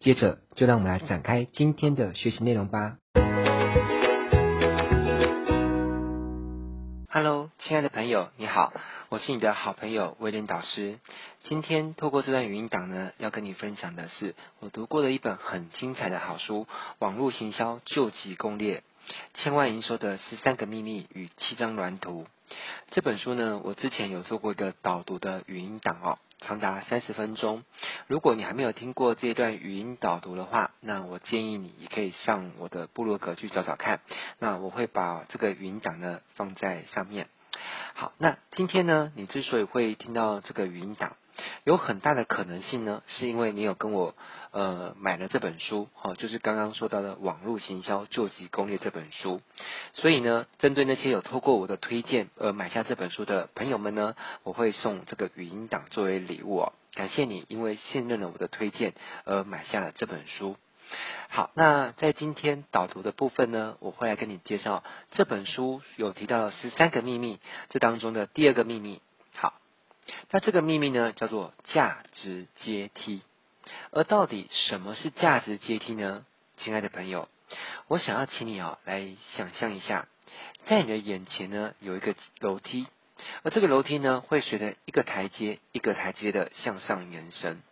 接着，就让我们来展开今天的学习内容吧。Hello，亲爱的朋友，你好，我是你的好朋友威廉导师。今天透过这段语音档呢，要跟你分享的是我读过的一本很精彩的好书《网络行销究极攻略：千万营收的十三个秘密与七张蓝图》。这本书呢，我之前有做过一个导读的语音档哦。长达三十分钟。如果你还没有听过这段语音导读的话，那我建议你也可以上我的部落格去找找看。那我会把这个语音档呢放在上面。好，那今天呢，你之所以会听到这个语音档，有很大的可能性呢，是因为你有跟我呃买了这本书，哦，就是刚刚说到的网络行销救急攻略这本书。所以呢，针对那些有透过我的推荐而买下这本书的朋友们呢，我会送这个语音档作为礼物哦。感谢你，因为信任了我的推荐而买下了这本书。好，那在今天导读的部分呢，我会来跟你介绍这本书有提到的十三个秘密，这当中的第二个秘密。那这个秘密呢，叫做价值阶梯。而到底什么是价值阶梯呢？亲爱的朋友，我想要请你哦来想象一下，在你的眼前呢有一个楼梯，而这个楼梯呢会随着一个台阶一个台阶的向上延伸，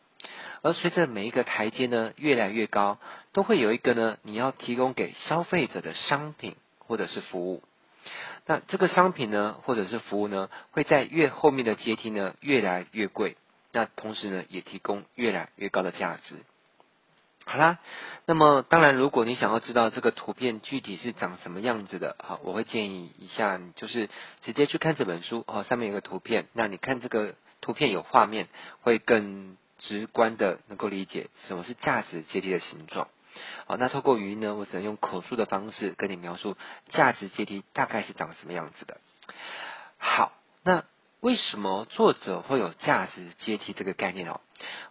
而随着每一个台阶呢越来越高，都会有一个呢你要提供给消费者的商品或者是服务。那这个商品呢，或者是服务呢，会在越后面的阶梯呢越来越贵。那同时呢，也提供越来越高的价值。好啦，那么当然，如果你想要知道这个图片具体是长什么样子的，好，我会建议一下，你就是直接去看这本书哦，上面有个图片，那你看这个图片有画面，会更直观的能够理解什么是价值阶梯的形状。好，那透过语音呢，我只能用口述的方式跟你描述价值阶梯大概是长什么样子的。好，那为什么作者会有价值阶梯这个概念哦？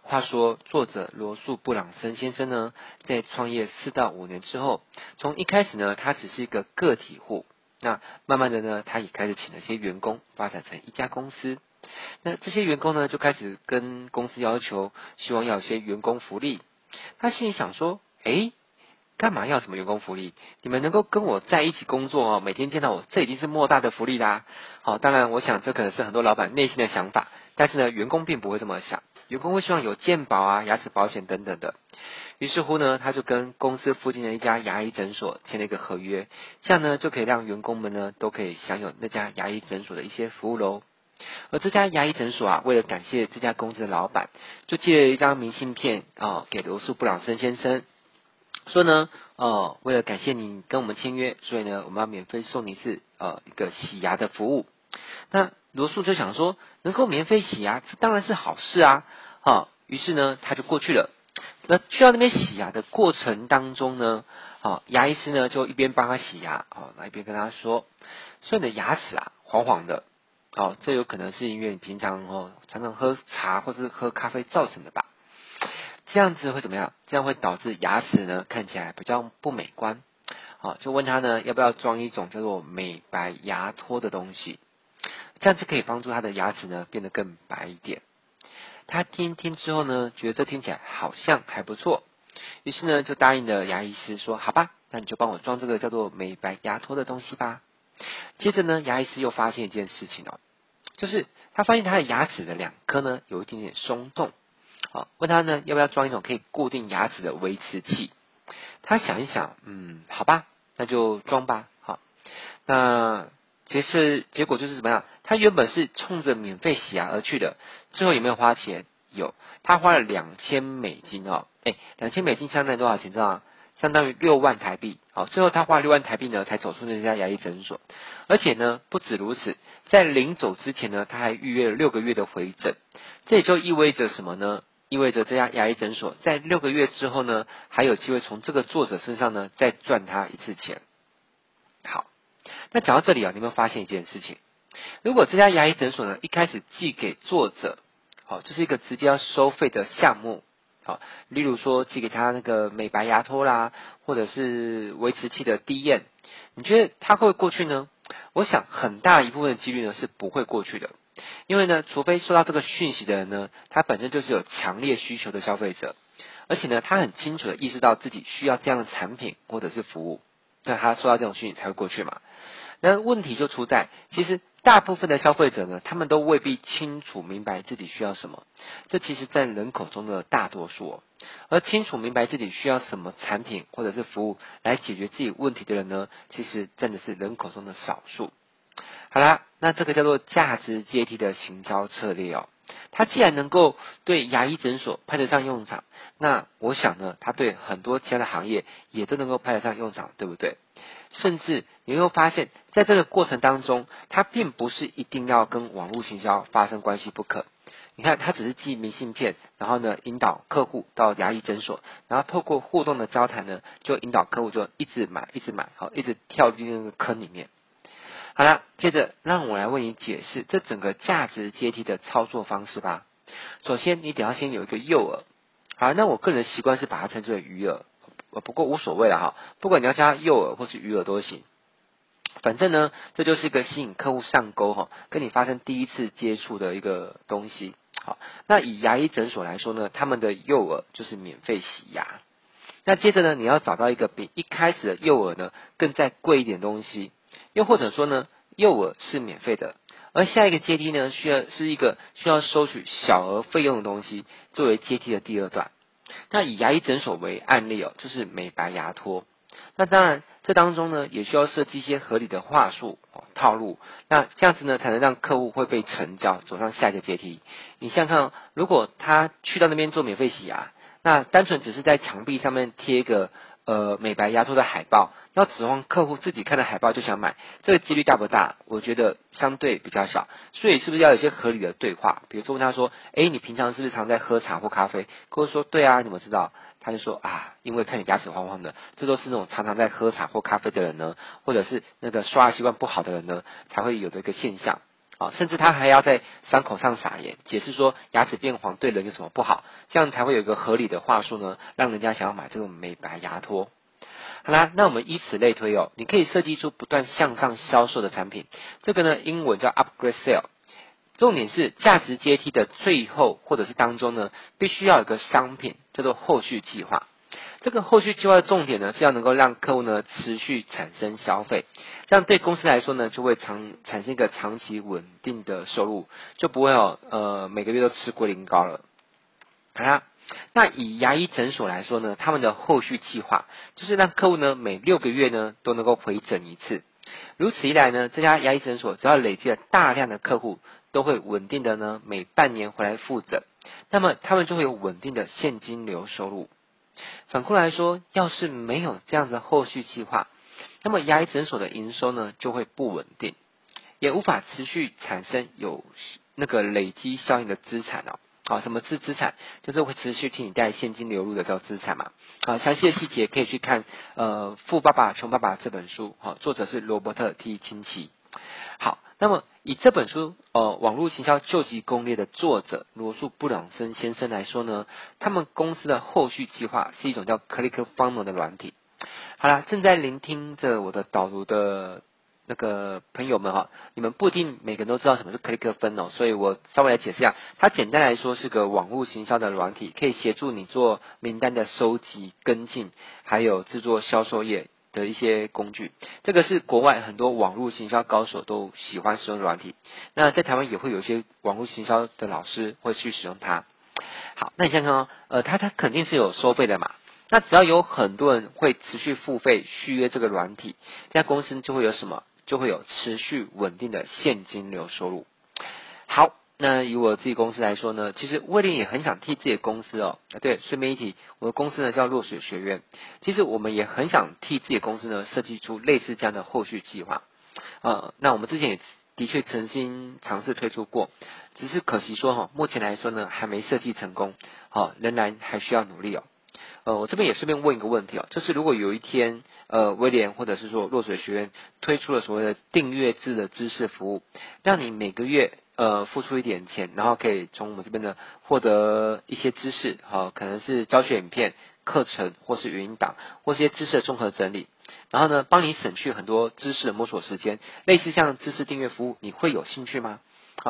话说，作者罗素布朗森先生呢，在创业四到五年之后，从一开始呢，他只是一个个体户，那慢慢的呢，他也开始请了些员工，发展成一家公司。那这些员工呢，就开始跟公司要求，希望要有些员工福利。他心里想说。诶，干嘛要什么员工福利？你们能够跟我在一起工作哦，每天见到我，这已经是莫大的福利啦。好，当然，我想这可能是很多老板内心的想法，但是呢，员工并不会这么想，员工会希望有健保啊、牙齿保险等等的。于是乎呢，他就跟公司附近的一家牙医诊所签了一个合约，这样呢，就可以让员工们呢都可以享有那家牙医诊所的一些服务喽。而这家牙医诊所啊，为了感谢这家公司的老板，就寄了一张明信片啊给罗素布朗森先生。说呢，哦，为了感谢你跟我们签约，所以呢，我们要免费送你一次呃一个洗牙的服务。那罗素就想说，能够免费洗牙，这当然是好事啊。好、哦，于是呢，他就过去了。那去到那边洗牙的过程当中呢，哦，牙医师呢就一边帮他洗牙，哦，那一边跟他说，说你的牙齿啊黄黄的，哦，这有可能是因为你平常哦常常喝茶或是喝咖啡造成的吧。这样子会怎么样？这样会导致牙齿呢看起来比较不美观。好，就问他呢要不要装一种叫做美白牙托的东西，这样子可以帮助他的牙齿呢变得更白一点。他听听之后呢，觉得这听起来好像还不错，于是呢就答应了牙医师说：“好吧，那你就帮我装这个叫做美白牙托的东西吧。”接着呢，牙医师又发现一件事情哦，就是他发现他的牙齿的两颗呢有一点点松动。好，问他呢要不要装一种可以固定牙齿的维持器？他想一想，嗯，好吧，那就装吧。好，那其实结果就是怎么样？他原本是冲着免费洗牙而去的，最后有没有花钱？有，他花了两千美金哦。哎，两千美金相当于多少钱？知道吗？相当于六万台币。好，最后他花六万台币呢，才走出那家牙医诊所。而且呢，不止如此，在临走之前呢，他还预约了六个月的回诊。这也就意味着什么呢？意味着这家牙医诊所在六个月之后呢，还有机会从这个作者身上呢再赚他一次钱。好，那讲到这里啊，你有没有发现一件事情？如果这家牙医诊所呢一开始寄给作者，好，这是一个直接要收费的项目，好，例如说寄给他那个美白牙托啦，或者是维持器的滴验，你觉得他会过去呢？我想很大一部分的几率呢是不会过去的。因为呢，除非收到这个讯息的人呢，他本身就是有强烈需求的消费者，而且呢，他很清楚的意识到自己需要这样的产品或者是服务，那他收到这种讯息才会过去嘛。那问题就出在，其实大部分的消费者呢，他们都未必清楚明白自己需要什么，这其实占人口中的大多数。而清楚明白自己需要什么产品或者是服务来解决自己问题的人呢，其实占的是人口中的少数。好啦，那这个叫做价值阶梯的行销策略哦。它既然能够对牙医诊所派得上用场，那我想呢，它对很多其他的行业也都能够派得上用场，对不对？甚至你会发现，在这个过程当中，它并不是一定要跟网络行销发生关系不可。你看，它只是寄明信片，然后呢，引导客户到牙医诊所，然后透过互动的交谈呢，就引导客户就一直买，一直买，好，一直跳进那个坑里面。好了，接着让我来为你解释这整个价值阶梯的操作方式吧。首先，你得要先有一个诱饵。好，那我个人习惯是把它称之为鱼饵，不过无所谓了哈。不管你要加诱饵或是鱼饵都行，反正呢，这就是一个吸引客户上钩哈，跟你发生第一次接触的一个东西。好，那以牙医诊所来说呢，他们的诱饵就是免费洗牙。那接着呢，你要找到一个比一开始的诱饵呢更再贵一点东西。又或者说呢，幼儿是免费的，而下一个阶梯呢，需要是一个需要收取小额费用的东西，作为阶梯的第二段。那以牙医诊所为案例哦，就是美白牙托。那当然，这当中呢，也需要设计一些合理的话术哦套路，那这样子呢，才能让客户会被成交，走上下一个阶梯。你想想看哦，如果他去到那边做免费洗牙，那单纯只是在墙壁上面贴一个。呃，美白牙托的海报，要指望客户自己看到海报就想买，这个几率大不大？我觉得相对比较小。所以是不是要有些合理的对话？比如说问他说：“诶，你平常是不是常在喝茶或咖啡？”客户说：“对啊，你们知道？”他就说：“啊，因为看你牙齿黄黄的，这都是那种常常在喝茶或咖啡的人呢，或者是那个刷牙习惯不好的人呢，才会有的一个现象。”啊，甚至他还要在伤口上撒盐，解释说牙齿变黄对人有什么不好，这样才会有一个合理的话术呢，让人家想要买这种美白牙托。好啦，那我们以此类推哦，你可以设计出不断向上销售的产品，这个呢，英文叫 upgrade sale。重点是价值阶梯的最后或者是当中呢，必须要有个商品叫做后续计划。这个后续计划的重点呢，是要能够让客户呢持续产生消费，这样对公司来说呢，就会长产生一个长期稳定的收入，就不会有呃每个月都吃龟苓膏了。好啦，那以牙医诊所来说呢，他们的后续计划就是让客户呢每六个月呢都能够回诊一次，如此一来呢，这家牙医诊所只要累积了大量的客户，都会稳定的呢每半年回来复诊，那么他们就会有稳定的现金流收入。反过来说，要是没有这样的后续计划，那么牙医诊所的营收呢就会不稳定，也无法持续产生有那个累积效应的资产哦。啊，什么是资产？就是会持续替你带现金流入的叫资产嘛。啊，详细的细节可以去看呃《富爸爸穷爸爸》这本书，好，作者是罗伯特 T 清崎。好，那么以这本书呃网络行销救急攻略的作者罗素布朗森先生来说呢，他们公司的后续计划是一种叫 Click Funnel 的软体。好啦，正在聆听着我的导读的那个朋友们哈，你们不一定每个人都知道什么是 Click Funnel，所以我稍微来解释一下，它简单来说是个网络行销的软体，可以协助你做名单的收集、跟进，还有制作销售页。的一些工具，这个是国外很多网络行销高手都喜欢使用软体。那在台湾也会有一些网络行销的老师会去使用它。好，那你先看哦，呃，它它肯定是有收费的嘛。那只要有很多人会持续付费续约这个软体，这家公司就会有什么？就会有持续稳定的现金流收入。那以我自己公司来说呢，其实威廉也很想替自己的公司哦，对，顺便一提，我的公司呢叫落水学院，其实我们也很想替自己的公司呢设计出类似这样的后续计划，呃，那我们之前也的确曾经尝试推出过，只是可惜说哈，目前来说呢还没设计成功，好，仍然还需要努力哦。呃，我这边也顺便问一个问题哦，就是如果有一天呃威廉或者是说落水学院推出了所谓的订阅制的知识服务，让你每个月呃付出一点钱，然后可以从我们这边呢获得一些知识，好，可能是教学影片、课程或是语音档或是些知识的综合整理。然后呢，帮你省去很多知识的摸索时间，类似像知识订阅服务，你会有兴趣吗？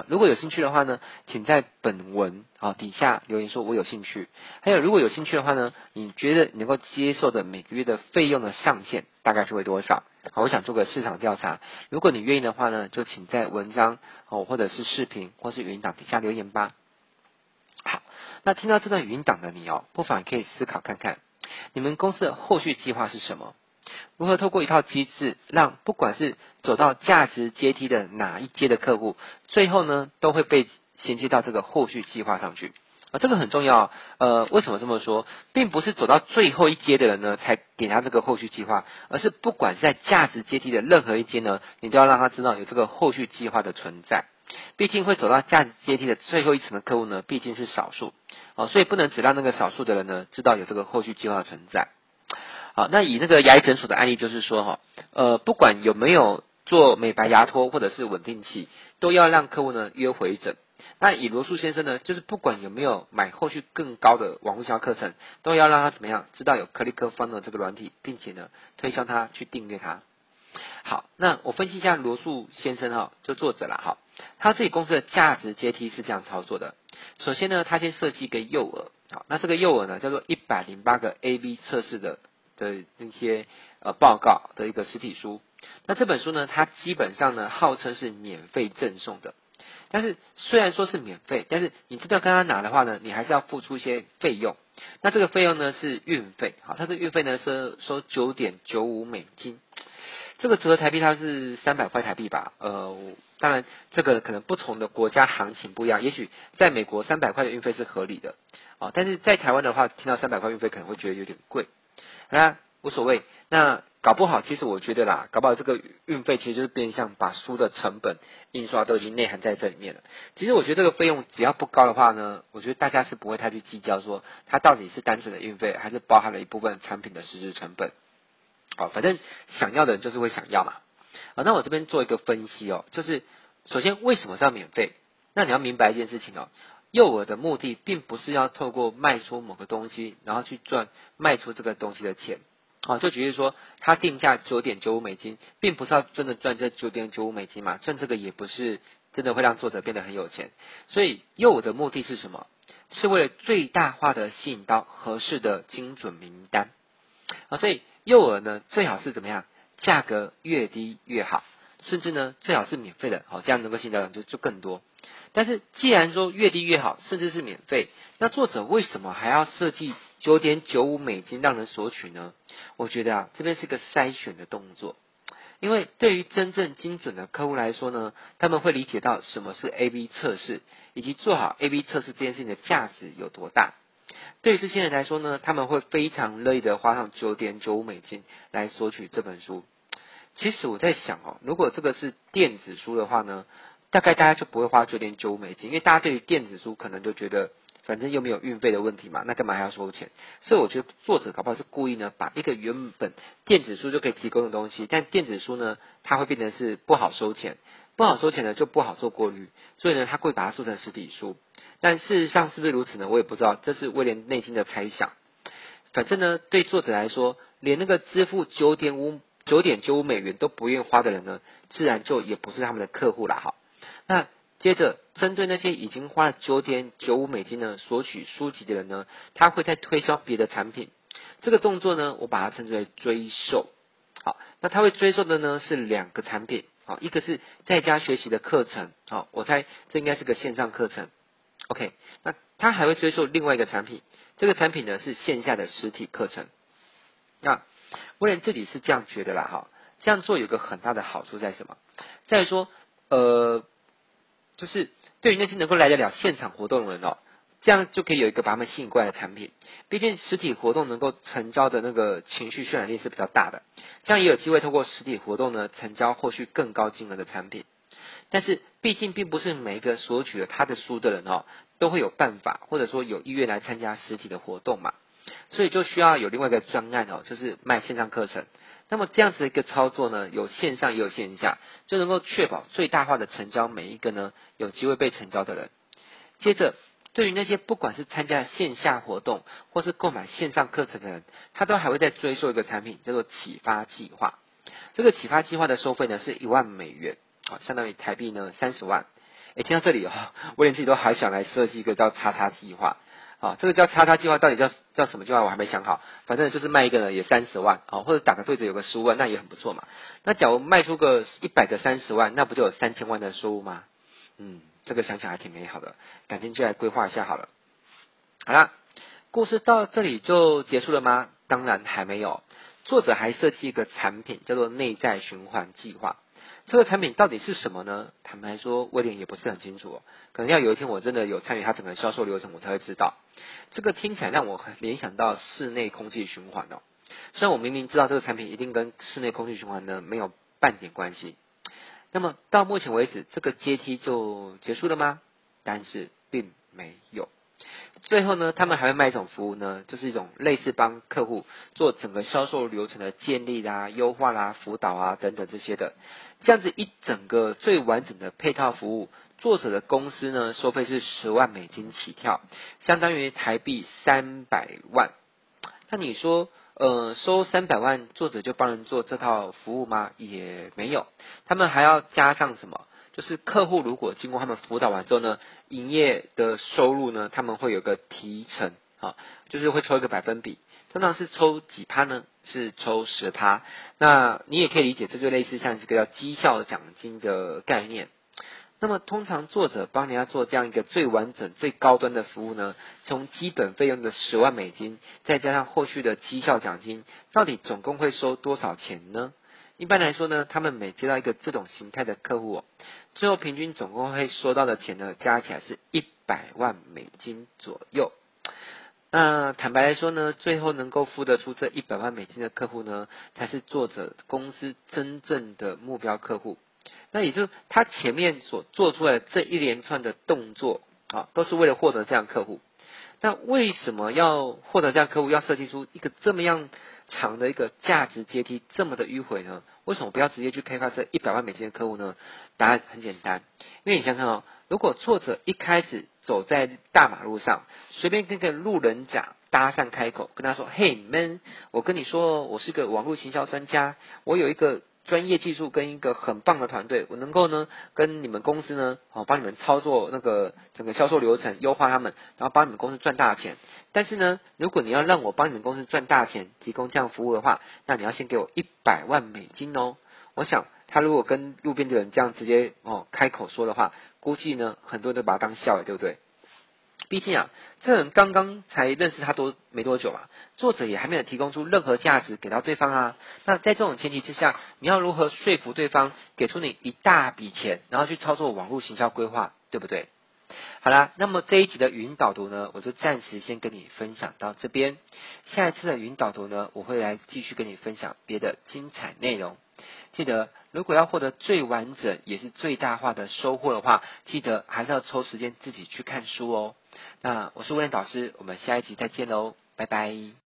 如果有兴趣的话呢，请在本文啊底下留言说我有兴趣。还有，如果有兴趣的话呢，你觉得你能够接受的每个月的费用的上限大概是会多少？好，我想做个市场调查。如果你愿意的话呢，就请在文章哦或者是视频或是语音档底下留言吧。好，那听到这段语音档的你哦，不妨可以思考看看，你们公司的后续计划是什么？如何透过一套机制，让不管是走到价值阶梯的哪一阶的客户，最后呢都会被衔接到这个后续计划上去啊，这个很重要。呃，为什么这么说？并不是走到最后一阶的人呢才给他这个后续计划，而是不管在价值阶梯的任何一阶呢，你都要让他知道有这个后续计划的存在。毕竟会走到价值阶梯的最后一层的客户呢，毕竟是少数啊，所以不能只让那个少数的人呢知道有这个后续计划的存在。好，那以那个牙医诊所的案例就是说哈，呃，不管有没有做美白牙托或者是稳定器，都要让客户呢约回诊。那以罗素先生呢，就是不管有没有买后续更高的网络销课程，都要让他怎么样知道有 ClickFunnels 这个软体，并且呢推销他去订阅他。好，那我分析一下罗素先生哈，就作者了哈，他自己公司的价值阶梯是这样操作的。首先呢，他先设计一个诱饵，好，那这个诱饵呢叫做一百零八个 A/B 测试的。的那些呃报告的一个实体书，那这本书呢，它基本上呢号称是免费赠送的，但是虽然说是免费，但是你真的跟他拿的话呢，你还是要付出一些费用。那这个费用呢是运费，好，它的运费呢是收九点九五美金，这个折合台币它是三百块台币吧？呃，当然这个可能不同的国家行情不一样，也许在美国三百块的运费是合理的，啊，但是在台湾的话，听到三百块运费可能会觉得有点贵。那无所谓，那搞不好，其实我觉得啦，搞不好这个运费其实就是变相把书的成本印刷都已经内含在这里面了。其实我觉得这个费用只要不高的话呢，我觉得大家是不会太去计较说它到底是单纯的运费，还是包含了一部分产品的实质成本。好，反正想要的人就是会想要嘛。好，那我这边做一个分析哦，就是首先为什么是要免费？那你要明白一件事情哦。诱饵的目的并不是要透过卖出某个东西，然后去赚卖出这个东西的钱。啊，就举例说，他定价九点九五美金，并不是要真的赚这九点九五美金嘛，赚这个也不是真的会让作者变得很有钱。所以诱饵的目的是什么？是为了最大化的吸引到合适的精准名单。啊，所以诱饵呢，最好是怎么样？价格越低越好，甚至呢，最好是免费的。好，这样能够吸引到人就就更多。但是既然说越低越好，甚至是免费，那作者为什么还要设计九点九五美金让人索取呢？我觉得啊，这边是个筛选的动作，因为对于真正精准的客户来说呢，他们会理解到什么是 A/B 测试，以及做好 A/B 测试这件事情的价值有多大。对于这些人来说呢，他们会非常乐意的花上九点九五美金来索取这本书。其实我在想哦，如果这个是电子书的话呢？大概大家就不会花九点九五美金，因为大家对于电子书可能就觉得，反正又没有运费的问题嘛，那干嘛还要收钱？所以我觉得作者搞不好是故意呢，把一个原本电子书就可以提供的东西，但电子书呢，它会变成是不好收钱，不好收钱呢就不好做过滤，所以呢，他故意把它做成实体书。但事实上是不是如此呢？我也不知道，这是威廉内心的猜想。反正呢，对作者来说，连那个支付九点五九点九五美元都不愿意花的人呢，自然就也不是他们的客户了哈。那接着，针对那些已经花了九点九五美金呢索取书籍的人呢，他会再推销别的产品。这个动作呢，我把它称之为追售。好，那他会追售的呢是两个产品。好，一个是在家学习的课程。好，我猜这应该是个线上课程。OK，那他还会追售另外一个产品。这个产品呢是线下的实体课程。那威廉自己是这样觉得啦。哈，这样做有个很大的好处在什么？在说，呃。就是对于那些能够来得了现场活动的人哦，这样就可以有一个把他们吸引过来的产品。毕竟实体活动能够成交的那个情绪渲染力是比较大的，这样也有机会透过实体活动呢成交后续更高金额的产品。但是毕竟并不是每一个索取了他的书的人哦，都会有办法或者说有意愿来参加实体的活动嘛，所以就需要有另外一个专案哦，就是卖线上课程。那么这样子的一个操作呢，有线上也有线下，就能够确保最大化的成交每一个呢有机会被成交的人。接着，对于那些不管是参加线下活动或是购买线上课程的人，他都还会再追收一个产品，叫做启发计划。这个启发计划的收费呢是一万美元，好，相当于台币呢三十万。诶，听到这里哦，我连自己都还想来设计一个叫叉叉计划。啊，这个叫叉叉计划到底叫叫什么计划？我还没想好。反正就是卖一个呢，也三十万啊，或者打个对折有个十五万，那也很不错嘛。那假如卖出个一百个三十万，那不就有三千万的收入吗？嗯，这个想想还挺美好的，改天就来规划一下好了。好啦，故事到这里就结束了吗？当然还没有，作者还设计一个产品，叫做内在循环计划。这个产品到底是什么呢？坦白说，威廉也不是很清楚哦。可能要有一天我真的有参与他整个销售流程，我才会知道。这个听起来让我联想到室内空气循环哦。虽然我明明知道这个产品一定跟室内空气循环呢没有半点关系。那么到目前为止，这个阶梯就结束了吗？但是并没有。最后呢，他们还会卖一种服务呢，就是一种类似帮客户做整个销售流程的建立啦、优化啦、辅导啊等等这些的，这样子一整个最完整的配套服务，作者的公司呢收费是十万美金起跳，相当于台币三百万。那你说，呃，收三百万，作者就帮人做这套服务吗？也没有，他们还要加上什么？就是客户如果经过他们辅导完之后呢，营业的收入呢，他们会有个提成，啊，就是会抽一个百分比，通常是抽几趴呢？是抽十趴。那你也可以理解，这就类似像这个叫绩效奖金的概念。那么通常作者帮人家做这样一个最完整、最高端的服务呢，从基本费用的十万美金，再加上后续的绩效奖金，到底总共会收多少钱呢？一般来说呢，他们每接到一个这种形态的客户，最后平均总共会收到的钱呢，加起来是一百万美金左右。那坦白来说呢，最后能够付得出这一百万美金的客户呢，才是作者公司真正的目标客户。那也就是他前面所做出来这一连串的动作啊，都是为了获得这样客户。那为什么要获得这样客户，要设计出一个这么样长的一个价值阶梯这么的迂回呢？为什么不要直接去开发这一百万美金的客户呢？答案很简单，因为你想想哦，如果作者一开始走在大马路上，随便跟个路人甲搭讪开口，跟他说：“嘿，，man，，我跟你说，我是个网络行销专家，我有一个。”专业技术跟一个很棒的团队，我能够呢跟你们公司呢，哦帮你们操作那个整个销售流程，优化他们，然后帮你们公司赚大钱。但是呢，如果你要让我帮你们公司赚大钱，提供这样服务的话，那你要先给我一百万美金哦。我想他如果跟路边的人这样直接哦开口说的话，估计呢很多人都把他当笑了，对不对？毕竟啊，这人刚刚才认识他多没多久嘛，作者也还没有提供出任何价值给到对方啊。那在这种前提之下，你要如何说服对方给出你一大笔钱，然后去操作网络行销规划，对不对？好啦，那么这一集的语音导读呢，我就暂时先跟你分享到这边。下一次的语音导读呢，我会来继续跟你分享别的精彩内容。记得，如果要获得最完整也是最大化的收获的话，记得还是要抽时间自己去看书哦。那我是威廉导师，我们下一集再见喽，拜拜。